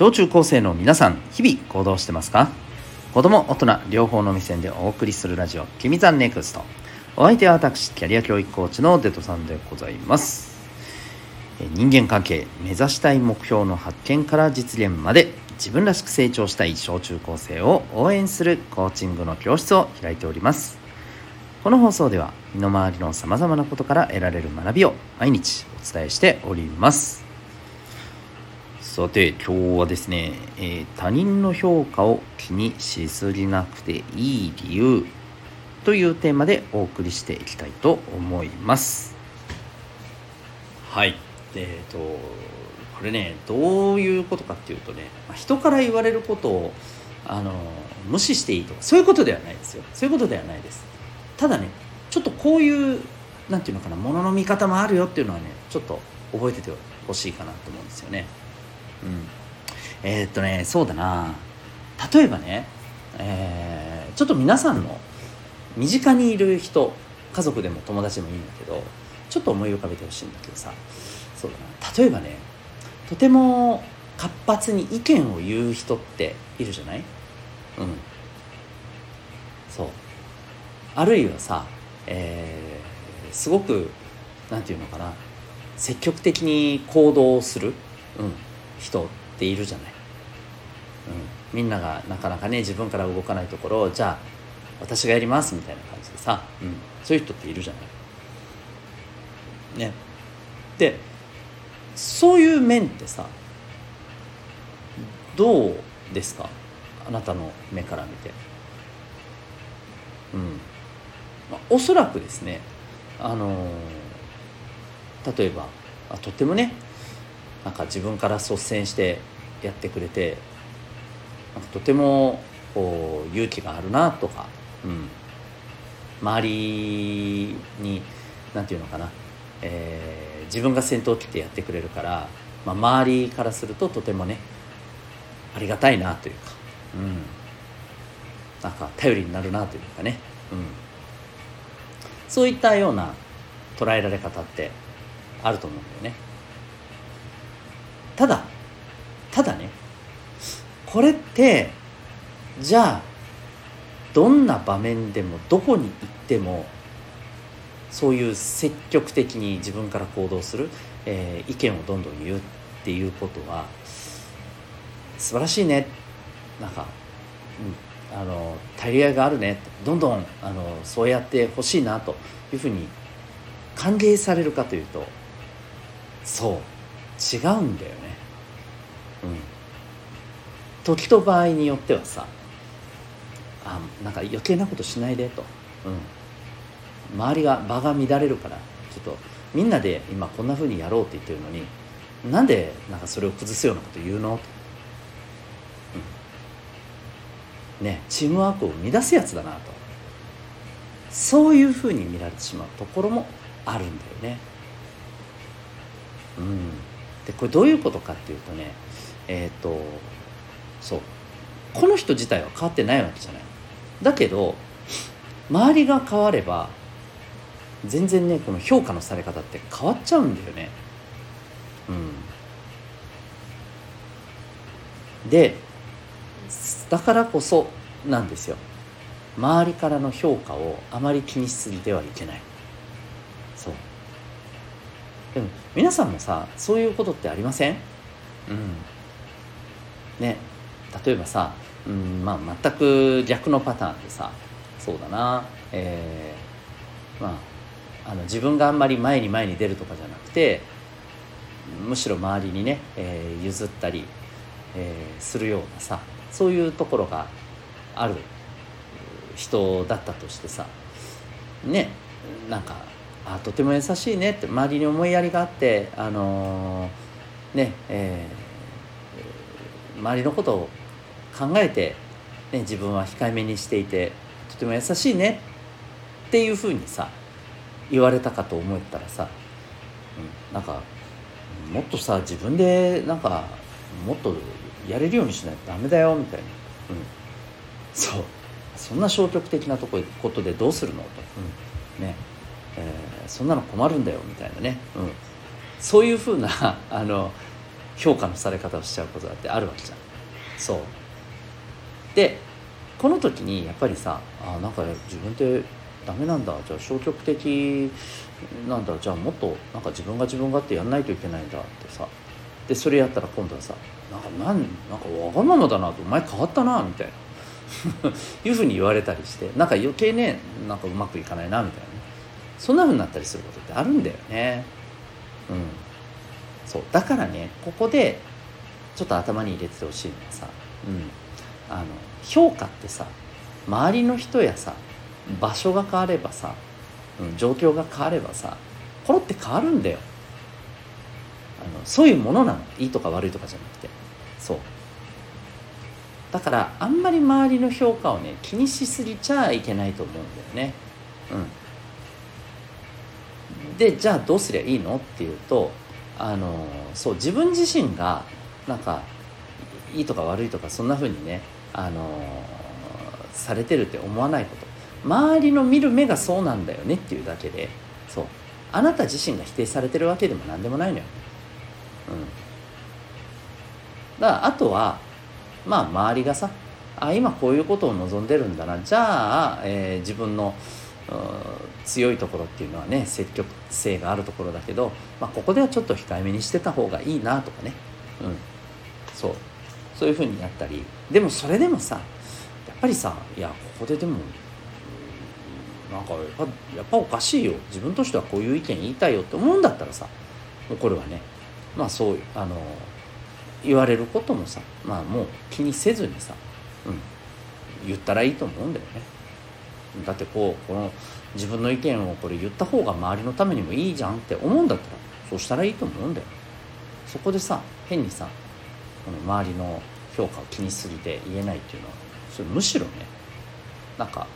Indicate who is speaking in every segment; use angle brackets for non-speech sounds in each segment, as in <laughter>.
Speaker 1: 小中高生の皆さん日々行動してますか？子供大人両方の目線でお送りするラジオ「君 the NEXT。お相手は私キャリア教育コーチのデトさんでございます。人間関係目指したい目標の発見から実現まで自分らしく成長したい小中高生を応援するコーチングの教室を開いております。この放送では身の回りのさまざまなことから得られる学びを毎日お伝えしております。さて今日はですね、えー、他人の評価を気にしすぎなくていい理由というテーマでお送りしていきたいと思います。はい。えっ、ー、とこれねどういうことかっていうとね人から言われることをあの無視していいとかそういうことではないですよ。そういうことではないです。ただねちょっとこういう何て言うのかなものの見方もあるよっていうのはねちょっと覚えててほしいかなと思うんですよね。うん。えー、っとねそうだな。例えばね、えー、ちょっと皆さんの身近にいる人家族でも友達でもいいんだけどちょっと思い浮かべてほしいんだけどさ。そうだな。例えばねとても活発に意見を言う人っているじゃない？うん。そう。あるいはさ、えー、すごくなんていうのかな。積極的に行動する、うん、人っているじゃない、うん、みんながなかなかね自分から動かないところをじゃあ私がやりますみたいな感じでさ、うん、そういう人っているじゃない。ね。でそういう面ってさどうですか？あなたの目から見て。うん。まあ、おそらくですねあの例えばあとてもねなんか自分から率先してやってくれてとてもこう勇気があるなとか、うん、周りに何て言うのかな、えー、自分が先頭を切ってやってくれるから、まあ、周りからするととてもねありがたいなというか、うん、なんか頼りになるなというかね、うん、そういったような捉えられ方ってあると思うんだよね。ただただねこれってじゃあどんな場面でもどこに行ってもそういう積極的に自分から行動する、えー、意見をどんどん言うっていうことは素晴らしいね。なんか、うん、あの足り合いがあるね。どんどんあのそうやってほしいなというふうに歓迎されるかというとそう違うんだよね。時と場合によってはさあなんか余計なことしないでと、うん、周りが場が乱れるからちょっとみんなで今こんなふうにやろうって言ってるのになんでなんかそれを崩すようなこと言うの？と、うん、ねチームワークを乱すやつだなと。そういうふうに見られてしまうところもあるんだよね。うん。でこれどういうことかっていうとねえっ、ー、とそう。この人自体は変わってないわけじゃない。だけど周りが変われば全然ねこの評価のされ方って変わっちゃうんだよね。うん。でだからこそなんですよ。周りからの評価をあまり気にしすぎてはいけない。そう。でも皆さんもさそういうことってありません？うん。ね。例えばさ、うんまあ、全く逆のパターンでさそうだな。えー、まああの自分があんまり前に前に出るとかじゃなくてむしろ周りにね、えー、譲ったり、えー、するようなさそういうところがある人だったとしてさねなんかあとても優しいねって周りに思いやりがあってあのー、ねえー、周りのことを考えて、ね、自分は控えめにしていてとても優しいねっていうふうにさ言われたかと思ったらさ、うん、なんかもっとさ自分でなんかもっとやれるようにしないとダメだよみたいな、うん、そう。そんな消極的なとこことでどうするの？と、うん、ね。えー、そんなの困るんだよみたいなね、うん、そういうふうな <laughs> あの評価のされ方をしちゃうことだってあるわけじゃん。そう。でこの時にやっぱりさあなんか自分ってダメなんだ。じゃあ消極的なんだ。じゃあもっとなんか自分が自分がってやんないといけないんだってさ。でそれやったら今度はさなんかなんなんかわがままだなと。お前変わったなみたいな。<laughs> いうふうに言われたりしてなんか余計ねなんかうまくいかないなみたいなね。そんなふうになったりすることってあるんだよね。うん。そうだからねここでちょっと頭に入れててほしいのはさ、うん、あの評価ってさ周りの人やさ場所が変わればさ、うん、状況が変わればさコロって変わるんだよ。あのそういうものなの。いいとか悪いとかじゃなくて。そう。だからあんまり周りの評価をね気にしすぎちゃいけないと思うんだよね。うん。でじゃあどうすりゃいいの？っていうとあのそう自分自身がなんかいいとか悪いとかそんな風にねあのされてるって思わないこと。周りの見る目がそうなんだよねっていうだけでそう。あなた自身が否定されてるわけでも何でもないのよ、うん、だからあとはまあ周りがさあ今こういうことを望んでるんだな。じゃあ、えー、自分の強いところっていうのはね積極性があるところだけど、まあ、ここではちょっと控えめにしてた方がいいなとかね、うん、そう。そういうふうにやったり。でもそれでもさやっぱりさいやここででもなんかやっぱやっぱおかしいよ。自分としてはこういう意見言いたいよって思うんだったらさもうこれはね。まあそうあの言われることもさまあもう気にせずにさ、うん、言ったらいいと思うんだよね。だってこうこの自分の意見をこれ言った方が周りのためにもいいじゃんって思うんだったらそうしたらいいと思うんだよ。そこでさ変にさこの周りの評価を気にしすぎて言えないっていうのはそれむしろねなんか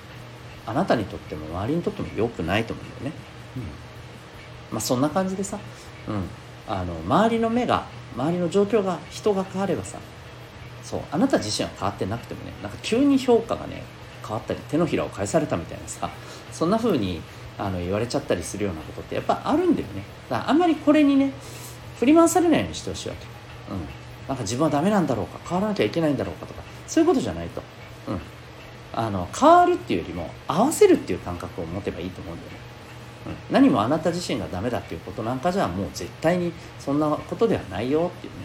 Speaker 1: あなたにとっても周りにとっても良くないと思うんだよね、うん、まあそんな感じでさ、うん、あの周りの目が周りの状況が人が変わればさそうあなた自身は変わってなくてもねなんか急に評価がね変わったり手のひらを返されたみたいなさそんな風にあの言われちゃったりするようなことってやっぱあるんだよね。だからあんまりこれにね振り回されないようにしてほしいわけ。うん。なんか自分はダメなんだろうか変わらなきゃいけないんだろうかとかそういうことじゃないと。うん。あの変わるっていうよりも合わせるっていう感覚を持てばいいと思うんだよね、うん、何もあなた自身がダメだっていうことなんかじゃもう絶対にそんなことではないよっていうね、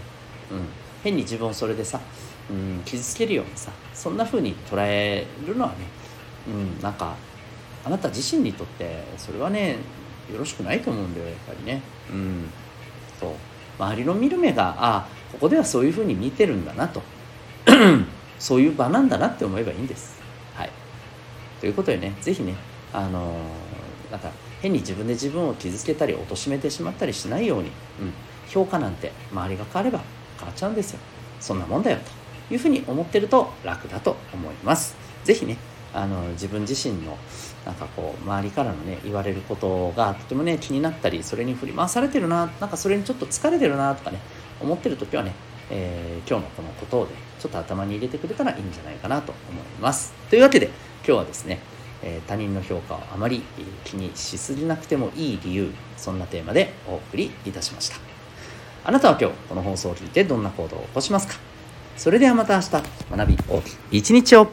Speaker 1: うん、変に自分をそれでさ、うん、傷つけるようにさそんな風に捉えるのはね、うん、なんかあなた自身にとってそれはねよろしくないと思うんだよやっぱりね。うんそう。周りの見る目がああここではそういうふうに見てるんだなと。<clears throat> そういう場なんだなって思えばいいんです。はい。ということでね是非ねあのー、なんか変に自分で自分を傷つけたり貶めてしまったりしないように、うん、評価なんて周りが変われば変わっちゃうんですよ。そんなもんだよと。いうふうに思ってると楽だと思います。是非ねあの自分自身のなんかこう周りからのね言われることがとてもね気になったりそれに振り回されてるななんかそれにちょっと疲れてるなとかね思ってる時はね、えー、今日のこのことをねちょっと頭に入れてくれたらいいんじゃないかなと思います。というわけで今日はですね、え他人の評価をあまり気にしすぎなくてもいい理由そんなテーマでお送りいたしました。あなたは今日この放送を聞いてどんな行動を起こしますか？それではまた明日。学び。大きい一日を。